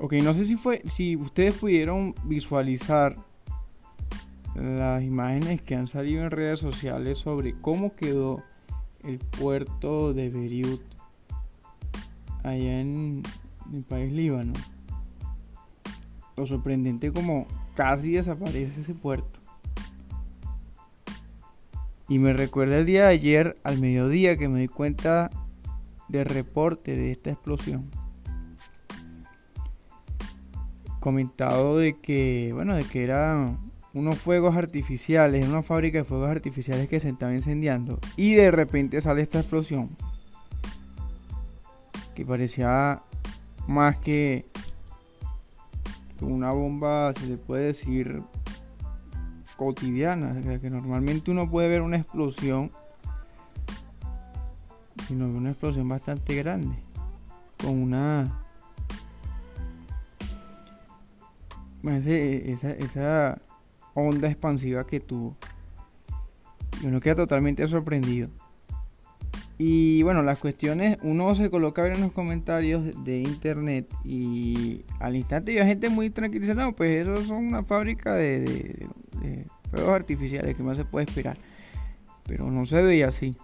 Ok, no sé si fue, si ustedes pudieron visualizar las imágenes que han salido en redes sociales sobre cómo quedó el puerto de Beirut allá en el país Líbano. Lo sorprendente como casi desaparece ese puerto. Y me recuerda el día de ayer al mediodía que me di cuenta del reporte de esta explosión. Comentado de que, bueno, de que eran unos fuegos artificiales, una fábrica de fuegos artificiales que se estaba incendiando. Y de repente sale esta explosión. Que parecía más que una bomba, se le puede decir, cotidiana. que normalmente uno puede ver una explosión. Sino una explosión bastante grande. Con una... Bueno, esa, esa onda expansiva que tuvo. Y uno queda totalmente sorprendido. Y bueno, las cuestiones, uno se coloca a ver en los comentarios de internet y al instante hay gente muy tranquilizada, no, pues eso son una fábrica de, fuegos artificiales, que más se puede esperar? Pero no se veía así.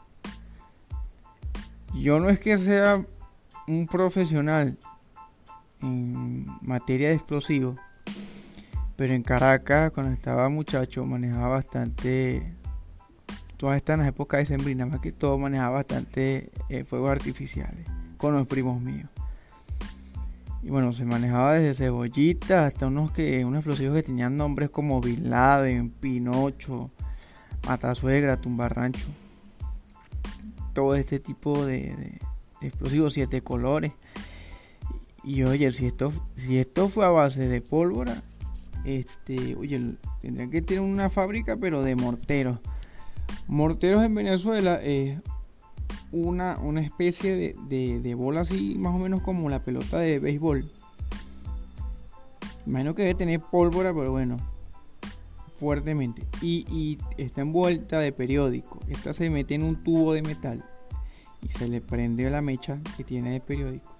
Yo no es que sea un profesional en materia de explosivos, pero en Caracas, cuando estaba muchacho, manejaba bastante. Todas estas épocas de sembrina, más que todo, manejaba bastante eh, fuegos artificiales con los primos míos. Y bueno, se manejaba desde cebollitas hasta unos que unos explosivos que tenían nombres como Bin Laden, Pinocho, Matasuegra, Tumbarrancho. Todo este tipo de, de explosivos, siete colores. Y oye, si esto, si esto fue a base de pólvora, este, oye, tendrían que tener una fábrica, pero de morteros. Morteros en Venezuela es una, una especie de, de, bola así, más o menos como la pelota de béisbol. Imagino que debe tener pólvora, pero bueno, fuertemente. Y, y, está envuelta de periódico. Esta se mete en un tubo de metal y se le prende la mecha que tiene de periódico.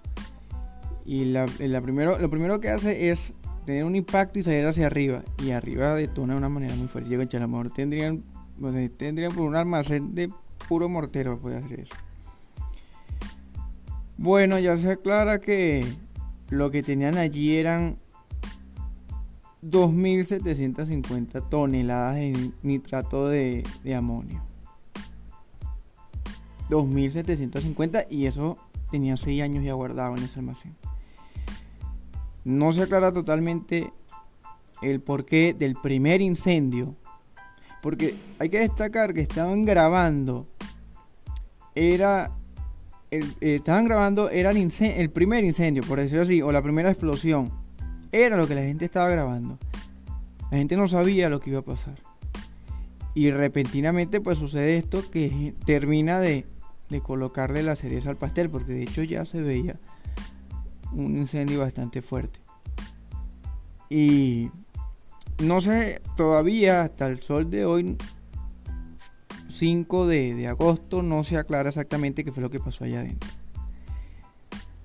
Y la, la primero, lo primero que hace es tener un impacto y salir hacia arriba. Y arriba detona de una manera muy fuerte. Yo, a lo mejor tendrían, tendrían por un almacén de puro mortero hacer eso. Bueno, ya se aclara que lo que tenían allí eran 2.750 toneladas de nitrato de, de amonio. 2.750 y eso tenía 6 años ya guardado en ese almacén. No se aclara totalmente el porqué del primer incendio. Porque hay que destacar que estaban grabando. Era. El, eh, estaban grabando. Era el, el primer incendio, por decirlo así. O la primera explosión. Era lo que la gente estaba grabando. La gente no sabía lo que iba a pasar. Y repentinamente pues sucede esto que termina de, de colocarle la cereza al pastel. Porque de hecho ya se veía un incendio bastante fuerte. Y no sé, todavía hasta el sol de hoy, 5 de, agosto, no se aclara exactamente qué fue lo que pasó allá adentro.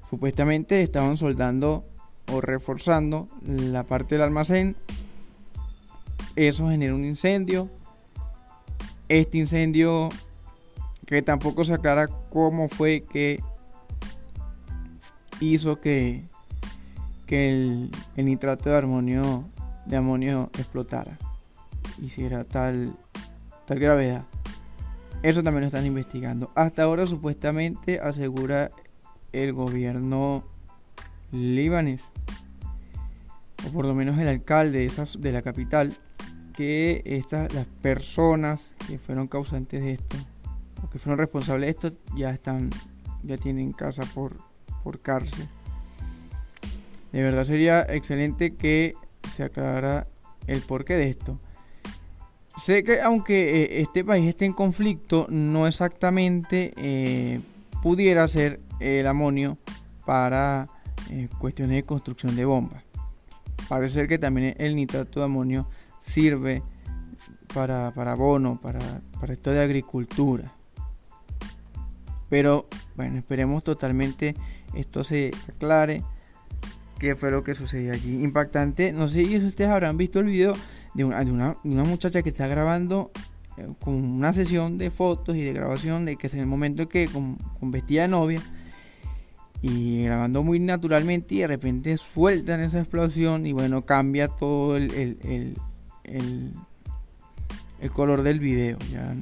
Supuestamente estaban soldando o reforzando la parte del almacén. Eso generó un incendio. Este incendio que tampoco se aclara cómo fue que hizo que, que el, nitrato de amonio, de amonio explotara. Hiciera tal, tal gravedad. Eso también lo están investigando. Hasta ahora supuestamente asegura el gobierno libanés, o por lo menos el alcalde de, esas, de la capital, que estas, las personas que fueron causantes de esto, o que fueron responsables de esto, ya están, ya tienen casa por por cárcel. De verdad sería excelente que se aclarara el porqué de esto. Sé que aunque eh, este país esté en conflicto, no exactamente eh, pudiera ser el amonio para eh, cuestiones de construcción de bombas. Parece ser que también el nitrato de amonio sirve para, para abono, para, para esto de agricultura. Pero bueno, esperemos totalmente esto se aclare qué fue lo que sucedió allí. Impactante, no sé si ustedes habrán visto el video de una, de una, muchacha que está grabando eh, con una sesión de fotos y de grabación de que es el momento que con, vestida de novia y grabando muy naturalmente y de repente sueltan esa explosión y bueno cambia todo el, el, el, el color del video ya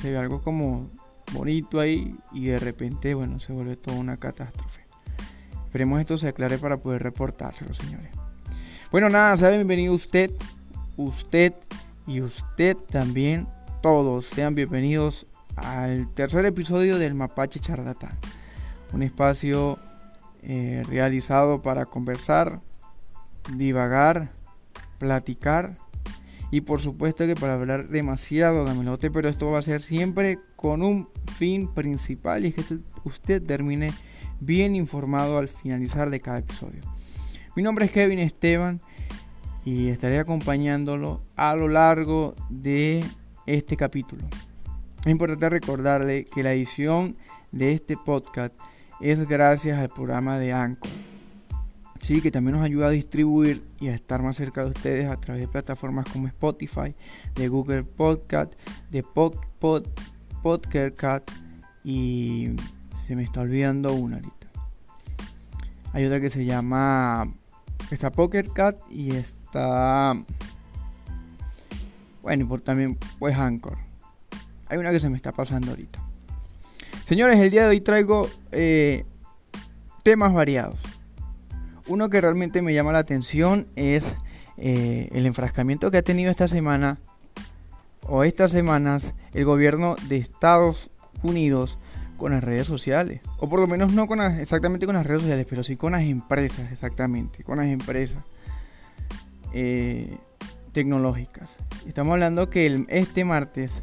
se ve algo como bonito ahí y de repente bueno se vuelve toda una catástrofe Esperemos esto se aclare para poder reportárselo, señores. Bueno, nada, sabe, bienvenido usted, usted y usted también, todos. Sean bienvenidos al tercer episodio del Mapache Charlatán. Un espacio eh, realizado para conversar, divagar, platicar y por supuesto que para hablar demasiado gamelote, pero esto va a ser siempre con un fin principal y es que usted termine bien informado al finalizar de cada episodio. Mi nombre es Kevin Esteban y estaré acompañándolo a lo largo de este capítulo. Es importante recordarle que la edición de este podcast es gracias al programa de Anchor. Sí, que también nos ayuda a distribuir y a estar más cerca de ustedes a través de plataformas como Spotify, de Google Podcast, de Pod, Podcast y se me está olvidando una ahorita. Hay otra que se llama. Está Poker Cat y está. Bueno, y por también pues Anchor. Hay una que se me está pasando ahorita. Señores, el día de hoy traigo eh, temas variados. Uno que realmente me llama la atención es eh, el enfrascamiento que ha tenido esta semana o estas semanas el gobierno de Estados Unidos con las redes sociales. O por lo menos no con exactamente con las redes sociales, pero sí con las empresas, exactamente. Con las empresas eh, tecnológicas. Estamos hablando que este martes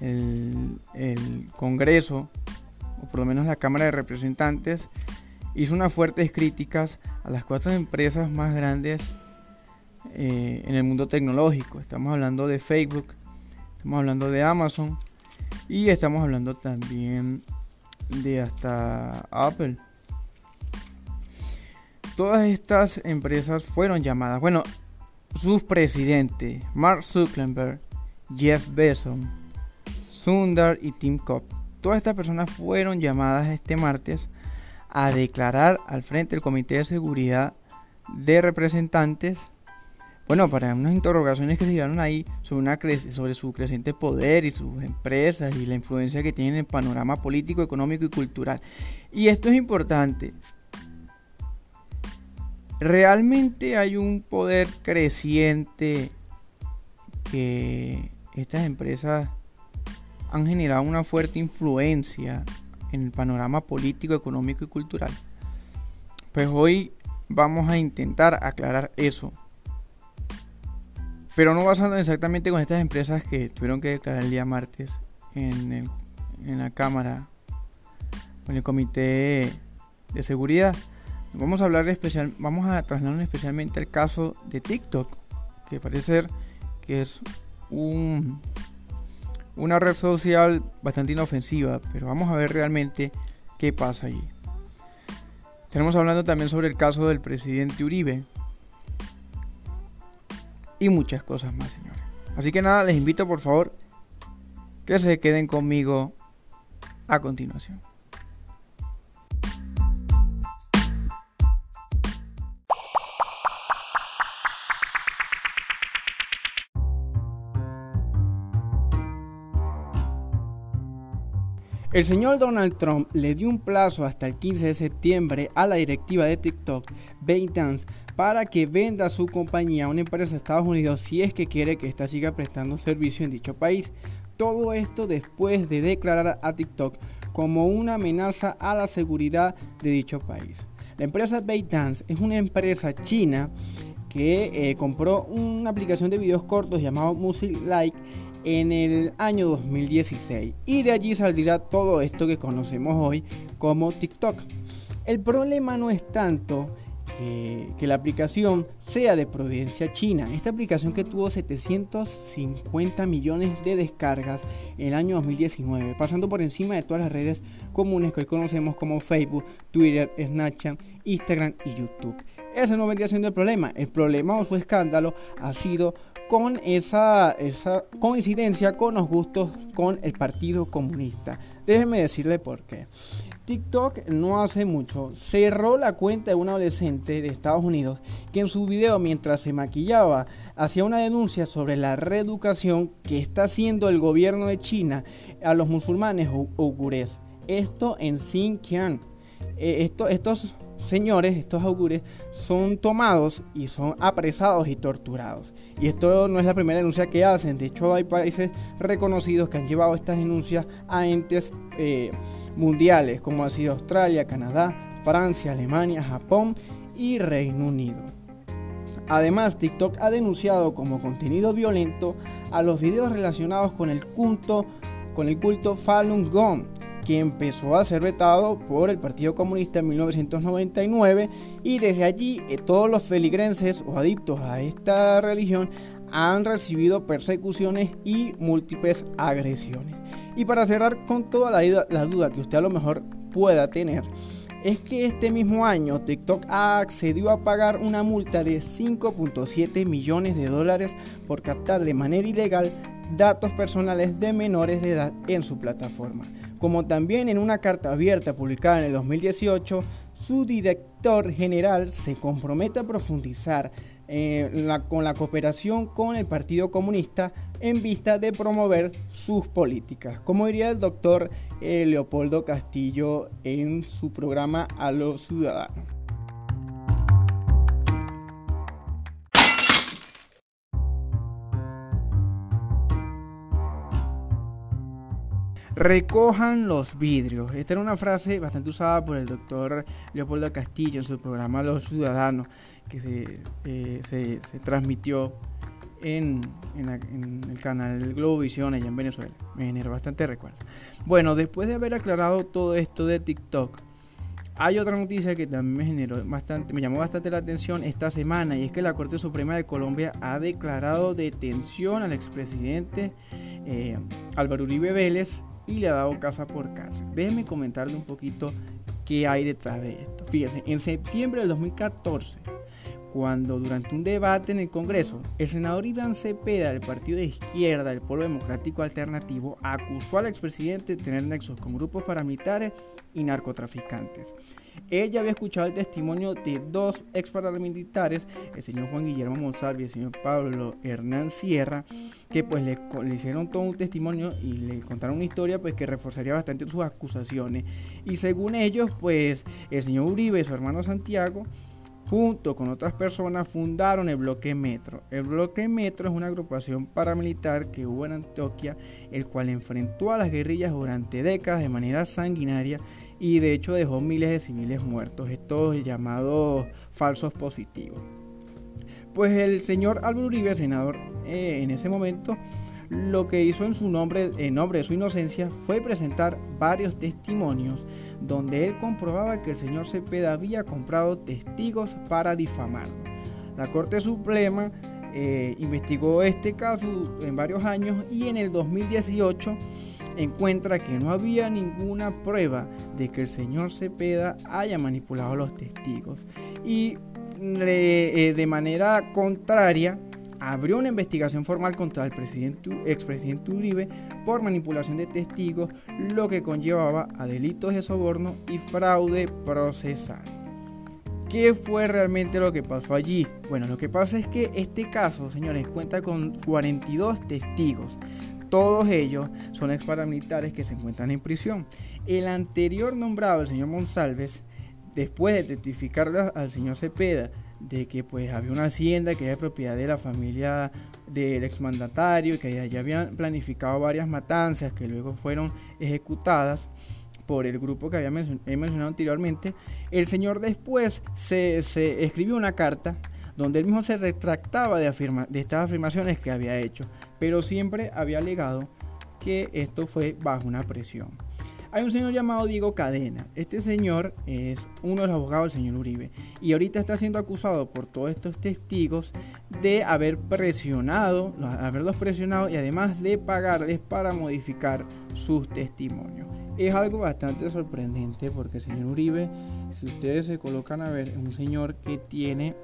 el, Congreso, o por lo menos la Cámara de Representantes, hizo unas fuertes críticas a las cuatro empresas más grandes eh, en el mundo tecnológico. Estamos hablando de Facebook, estamos hablando de Amazon y estamos hablando también de hasta Apple. Todas estas empresas fueron llamadas. Bueno, sus presidentes, Mark Zuckerberg, Jeff Bezos, Sundar y Tim Cook, todas estas personas fueron llamadas este martes a declarar al frente del Comité de Seguridad de Representantes bueno, para unas interrogaciones que se dieron ahí sobre, una sobre su creciente poder y sus empresas y la influencia que tienen en el panorama político, económico y cultural. Y esto es importante. Realmente hay un poder creciente que estas empresas han generado una fuerte influencia en el panorama político, económico y cultural. Pues hoy vamos a intentar aclarar eso pero no basando exactamente con estas empresas que tuvieron que declarar el día martes en, la Cámara, en el Comité de Seguridad. Vamos a hablar especial, vamos a trasladar especialmente al caso de TikTok, que parece ser que es un, una red social bastante inofensiva, pero vamos a ver realmente qué pasa allí. Tenemos hablando también sobre el caso del presidente Uribe, y muchas cosas más, señores. Así que nada, les invito por favor que se queden conmigo a continuación. El señor Donald Trump le dio un plazo hasta el 15 de septiembre a la directiva de TikTok, ByteDance, para que venda su compañía a una empresa de Estados Unidos si es que quiere que ésta siga prestando servicio en dicho país. Todo esto después de declarar a TikTok como una amenaza a la seguridad de dicho país. La empresa ByteDance es una empresa china que eh, compró una aplicación de videos cortos llamado Music Like en el año 2016 y de allí saldrá todo esto que conocemos hoy como TikTok. El problema no es tanto que, la aplicación sea de providencia china. Esta aplicación que tuvo 750 millones de descargas el año 2019, pasando por encima de todas las redes comunes que hoy conocemos como Facebook, Twitter, Snapchat, Instagram y YouTube. Ese no vendría siendo el problema. El problema o su escándalo ha sido con esa, esa coincidencia con los gustos con el Partido Comunista. Déjenme decirle por qué. TikTok no hace mucho cerró la cuenta de un adolescente de Estados Unidos que en su video mientras se maquillaba hacía una denuncia sobre la reeducación que está haciendo el gobierno de China a los musulmanes uigures. Esto en Xinjiang. Eh, esto, estos señores, estos augures, son tomados y son apresados y torturados. Y esto no es la primera denuncia que hacen. De hecho, hay países reconocidos que han llevado estas denuncias a entes eh, mundiales, como ha sido Australia, Canadá, Francia, Alemania, Japón y Reino Unido. Además, TikTok ha denunciado como contenido violento a los videos relacionados con el culto, con el culto Falun Gong, que empezó a ser vetado por el Partido Comunista en 1999 y desde allí eh, todos los feligrenses o adictos a esta religión han recibido persecuciones y múltiples agresiones. Y para cerrar con toda la, la duda que usted a lo mejor pueda tener, es que este mismo año TikTok accedió a pagar una multa de 5.7 millones de dólares por captar de manera ilegal datos personales de menores de edad en su plataforma. Como también en una carta abierta publicada en el 2018, su director general se compromete a profundizar eh, con la cooperación con el Partido Comunista en vista de promover sus políticas. Como diría el doctor eh, Leopoldo Castillo en su programa A los Ciudadanos. Recojan los vidrios. Esta era una frase bastante usada por el doctor Leopoldo Castillo en su programa Los Ciudadanos, que se, eh, se, transmitió en, el canal Globovisión allá en Venezuela. Me generó bastante recuerdo. Bueno, después de haber aclarado todo esto de TikTok, hay otra noticia que también me generó bastante, me llamó bastante la atención esta semana y es que la Corte Suprema de Colombia ha declarado detención al expresidente eh, Álvaro Uribe Vélez y le ha dado casa por casa. Déjenme comentarle un poquito qué hay detrás de esto. Fíjense, en septiembre del 2014, cuando durante un debate en el Congreso, el senador Iván Cepeda del Partido de Izquierda del Pueblo Democrático Alternativo acusó al expresidente de tener nexos con grupos paramilitares y narcotraficantes. Él ya había escuchado el testimonio de dos ex paramilitares, el señor Juan Guillermo Monsalve y el señor Pablo Hernán Sierra, que pues le, le, hicieron todo un testimonio y le contaron una historia pues que reforzaría bastante sus acusaciones. Y según ellos, pues el señor Uribe y su hermano Santiago junto con otras personas fundaron el Bloque Metro. El Bloque Metro es una agrupación paramilitar que hubo en Antioquia, el cual enfrentó a las guerrillas durante décadas de manera sanguinaria y de hecho dejó miles de civiles muertos, estos llamados falsos positivos. Pues el señor Álvaro Uribe, senador eh, en ese momento, lo que hizo en su nombre, en nombre de su inocencia, fue presentar varios testimonios donde él comprobaba que el señor Cepeda había comprado testigos para difamarlo. La Corte Suprema eh, investigó este caso en varios años y en el 2018 encuentra que no había ninguna prueba de que el señor Cepeda haya manipulado los testigos y eh, de manera contraria abrió una investigación formal contra el presidente, expresidente Uribe por manipulación de testigos, lo que conllevaba a delitos de soborno y fraude procesal. ¿Qué fue realmente lo que pasó allí? Bueno, lo que pasa es que este caso, señores, cuenta con 42 testigos. Todos ellos son ex paramilitares que se encuentran en prisión. El anterior nombrado, el señor Monsalves, después de testificar al señor Cepeda de que pues había una hacienda que era propiedad de la familia del exmandatario y que ya habían planificado varias matanzas que luego fueron ejecutadas por el grupo que había mencionado anteriormente, el señor después se, escribió una carta donde él mismo se retractaba de, de estas afirmaciones que había hecho, pero siempre había alegado que esto fue bajo una presión. Hay un señor llamado Diego Cadena. Este señor es uno de los abogados del señor Uribe. Y ahorita está siendo acusado por todos estos testigos de haber presionado, haberlos presionado y además de pagarles para modificar sus testimonios. Es algo bastante sorprendente porque el señor Uribe, si ustedes se colocan a ver, es un señor que tiene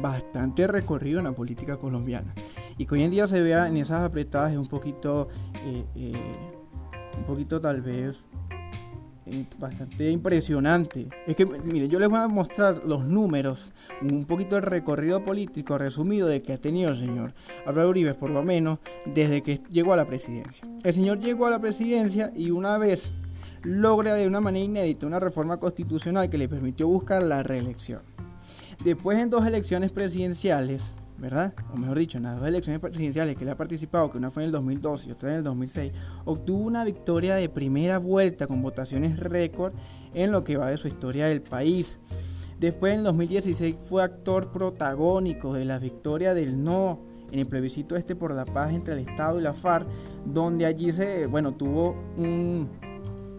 bastante recorrido en la política colombiana y que hoy en día se vea en esas apretadas es un poquito eh, eh, un poquito tal vez eh, bastante impresionante. Es que, mire, yo les voy a mostrar los números, un poquito el recorrido político resumido de que ha tenido el señor Álvaro Uribe, por lo menos, desde que llegó a la presidencia. El señor llegó a la presidencia y una vez logra de una manera inédita una reforma constitucional que le permitió buscar la reelección. Después en dos elecciones presidenciales, ¿verdad? O mejor dicho, en las dos elecciones presidenciales que le ha participado, que una fue en el 2012 y otra en el 2006, obtuvo una victoria de primera vuelta con votaciones récord en lo que va de su historia del país. Después en el 2016 fue actor protagónico de la victoria del no en el plebiscito este por la paz entre el Estado y la FARC, donde allí se, bueno, tuvo un,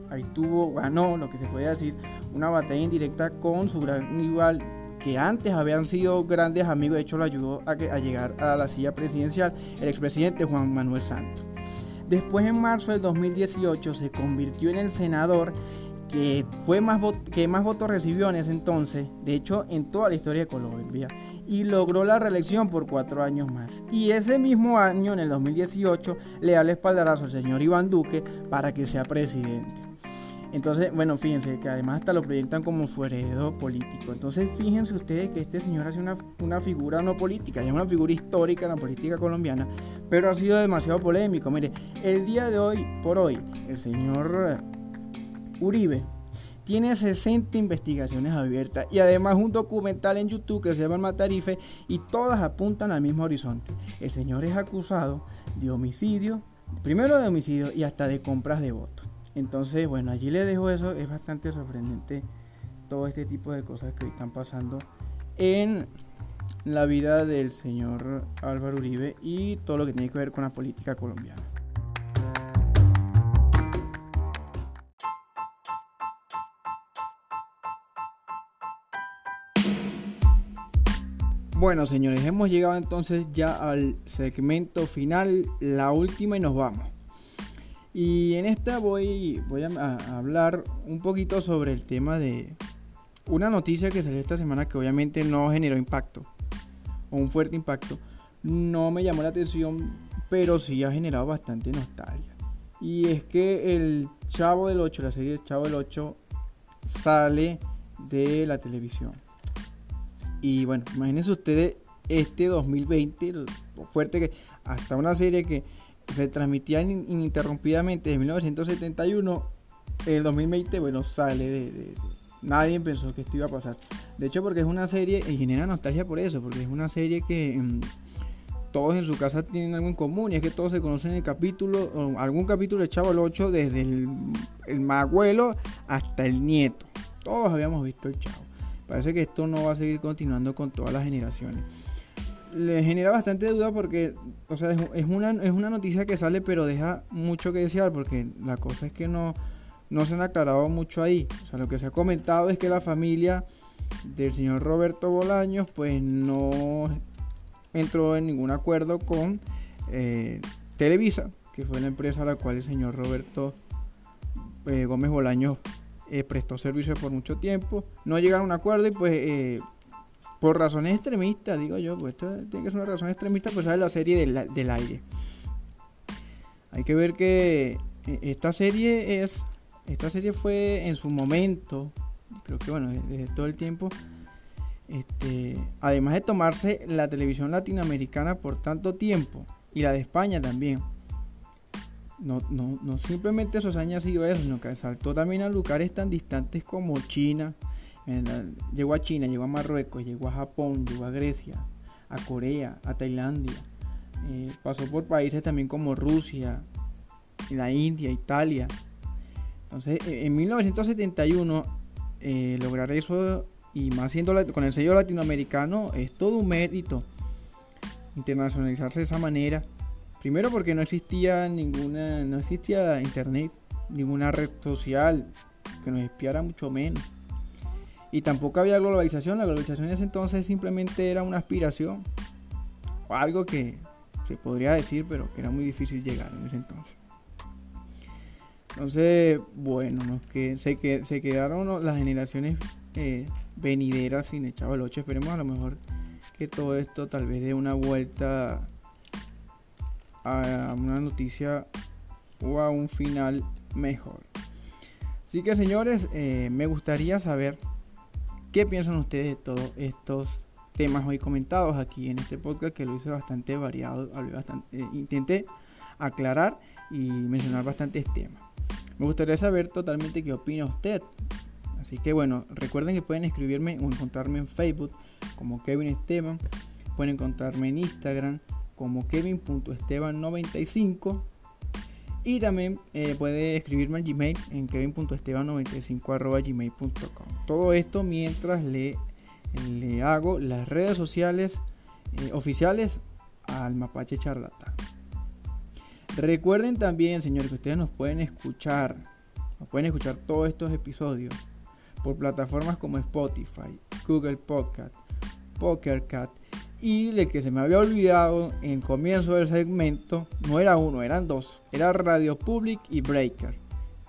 ahí tuvo, ganó, lo que se puede decir, una batalla indirecta con su gran rival que antes habían sido grandes amigos, de hecho lo ayudó a, a llegar a la silla presidencial, el expresidente Juan Manuel Santos. Después en marzo del 2018 se convirtió en el senador que, fue más que más votos recibió en ese entonces, de hecho en toda la historia de Colombia, y logró la reelección por cuatro años más. Y ese mismo año, en el 2018, le da el espaldarazo al señor Iván Duque para que sea presidente. Entonces, bueno, fíjense que además hasta lo proyectan como su heredero político. Entonces, fíjense ustedes que este señor hace una, una figura no política, es una figura histórica en la política colombiana, pero ha sido demasiado polémico. Mire, el día de hoy, por hoy, el señor Uribe tiene 60 investigaciones abiertas y además un documental en YouTube que se llama Matarife y todas apuntan al mismo horizonte. El señor es acusado de homicidio, primero de homicidio y hasta de compras de votos. Entonces, bueno, allí le dejo eso. Es bastante sorprendente todo este tipo de cosas que están pasando en la vida del señor Álvaro Uribe y todo lo que tiene que ver con la política colombiana. Bueno, señores, hemos llegado entonces ya al segmento final, la última y nos vamos. Y en esta voy, voy a, hablar un poquito sobre el tema de una noticia que salió esta semana que obviamente no generó impacto, o un fuerte impacto. No me llamó la atención, pero sí ha generado bastante nostalgia. Y es que el Chavo del 8, la serie Chavo del 8, sale de la televisión. Y bueno, imagínense ustedes este 2020, lo fuerte que hasta una serie que se transmitía ininterrumpidamente desde 1971, el 2020, bueno, sale de, Nadie pensó que esto iba a pasar. De hecho, porque es una serie, y genera nostalgia por eso, porque es una serie que mm, todos en su casa tienen algo en común, y es que todos se conocen el capítulo, o algún capítulo de Chavo el 8, desde el, el abuelo hasta el nieto. Todos habíamos visto el Chavo. Parece que esto no va a seguir continuando con todas las generaciones le genera bastante duda porque, o sea, es, una, es una noticia que sale pero deja mucho que desear porque la cosa es que no, no se han aclarado mucho ahí. O sea, lo que se ha comentado es que la familia del señor Roberto Bolaños pues no entró en ningún acuerdo con eh, Televisa, que fue la empresa a la cual el señor Roberto eh, Gómez Bolaños eh, prestó servicio por mucho tiempo. No llegaron a un acuerdo y pues por razones extremistas, digo yo, pues esto tiene que ser una razón extremista, pues sale la serie del, del aire. Hay que ver que eh, esta serie es, esta serie fue en su momento, creo que bueno, desde todo el tiempo, este, además de tomarse la televisión latinoamericana por tanto tiempo, y la de España también, no, no, no simplemente Sosaña ha sido eso, sino que saltó también a lugares tan distantes como China, llegó a China, llegó a Marruecos, llegó a Japón, llegó a Grecia, a Corea, a Tailandia. Eh, pasó por países también como Rusia, la India, Italia. Entonces, e, en 1971, eh, lograr eso, y más siendo con el sello latinoamericano, es todo un mérito internacionalizarse de esa manera. Primero porque no existía ninguna, no existía internet, ninguna red social que nos espiara mucho menos. Y tampoco había globalización, la globalización en ese entonces simplemente era una aspiración, o algo que se podría decir, pero que era muy difícil llegar en ese entonces. Entonces, bueno, que, se, que, se quedaron las generaciones eh, venideras sin echado el 8. Esperemos a lo mejor que todo esto tal vez dé una vuelta a una noticia o a un final mejor. Así que señores, eh, me gustaría saber qué piensan ustedes de todos estos temas hoy comentados aquí en este podcast que lo hice bastante variado, eh, intenté aclarar y mencionar bastantes temas. Me gustaría saber totalmente qué opina usted. Así que bueno, recuerden que pueden escribirme o encontrarme en Facebook como Kevin Esteban. Pueden encontrarme en Instagram como kevin.esteban95. Y también eh, puede escribirme al Gmail en kevin.esteban95.gmail.com. Todo esto mientras le, le hago las redes sociales eh, oficiales al Mapache Charlatán. Recuerden también, señores, que ustedes nos pueden escuchar, nos pueden escuchar todos estos episodios por plataformas como Spotify, Google Podcast, PokerCat y el que se me había olvidado en comienzo del segmento no era uno, eran dos, era Radio Public y Breaker.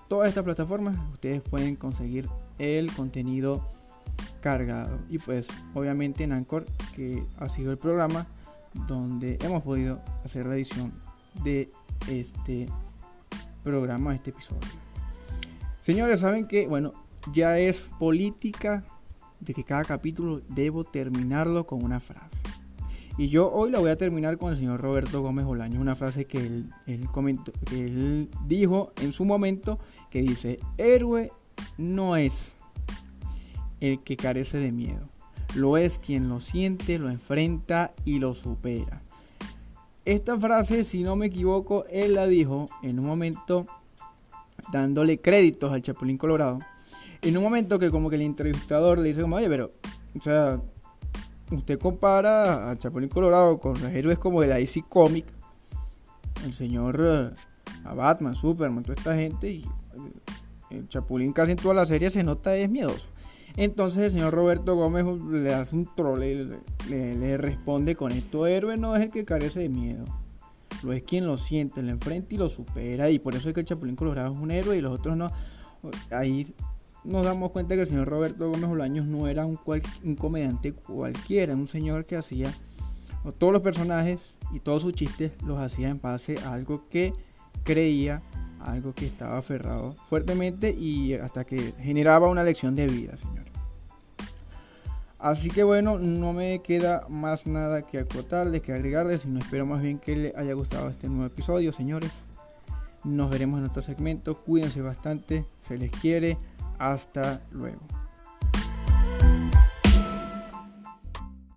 Todas estas plataformas ustedes pueden conseguir el contenido cargado y pues obviamente en Anchor que ha sido el programa donde hemos podido hacer la edición de este programa, este episodio. Señores, saben que, bueno, ya es política de que cada capítulo debo terminarlo con una frase. Y yo hoy la voy a terminar con el señor Roberto Gómez Bolaño, una frase que él, comentó, que él dijo en su momento que dice, héroe no es el que carece de miedo, lo es quien lo siente, lo enfrenta y lo supera. Esta frase, si no me equivoco, él la dijo en un momento dándole créditos al Chapulín Colorado. En un momento que como que el entrevistador le dice como, oye, pero, o sea, usted compara al Chapulín Colorado con los héroes como de la DC Comic, el señor, eh, a Batman, Superman, toda esta gente, y el Chapulín casi en toda la serie se nota es miedoso. Entonces el señor Roberto Gómez le hace un trole, le, le, responde con esto, héroe no es el que carece de miedo, lo es quien lo siente, lo enfrenta y lo supera, y por eso es que el Chapulín Colorado es un héroe y los otros no. Ahí nos damos cuenta que el señor Roberto Gómez Bolaños no era un, un comediante cualquiera, un señor que hacía todos los personajes y todos sus chistes los hacía en base a algo que creía algo que estaba aferrado fuertemente y hasta que generaba una lección de vida, señor. Así que bueno, no me queda más nada que acotarles, que agregarles, no espero más bien que les haya gustado este nuevo episodio, señores. Nos veremos en otro segmento, cuídense bastante, se les quiere, hasta luego.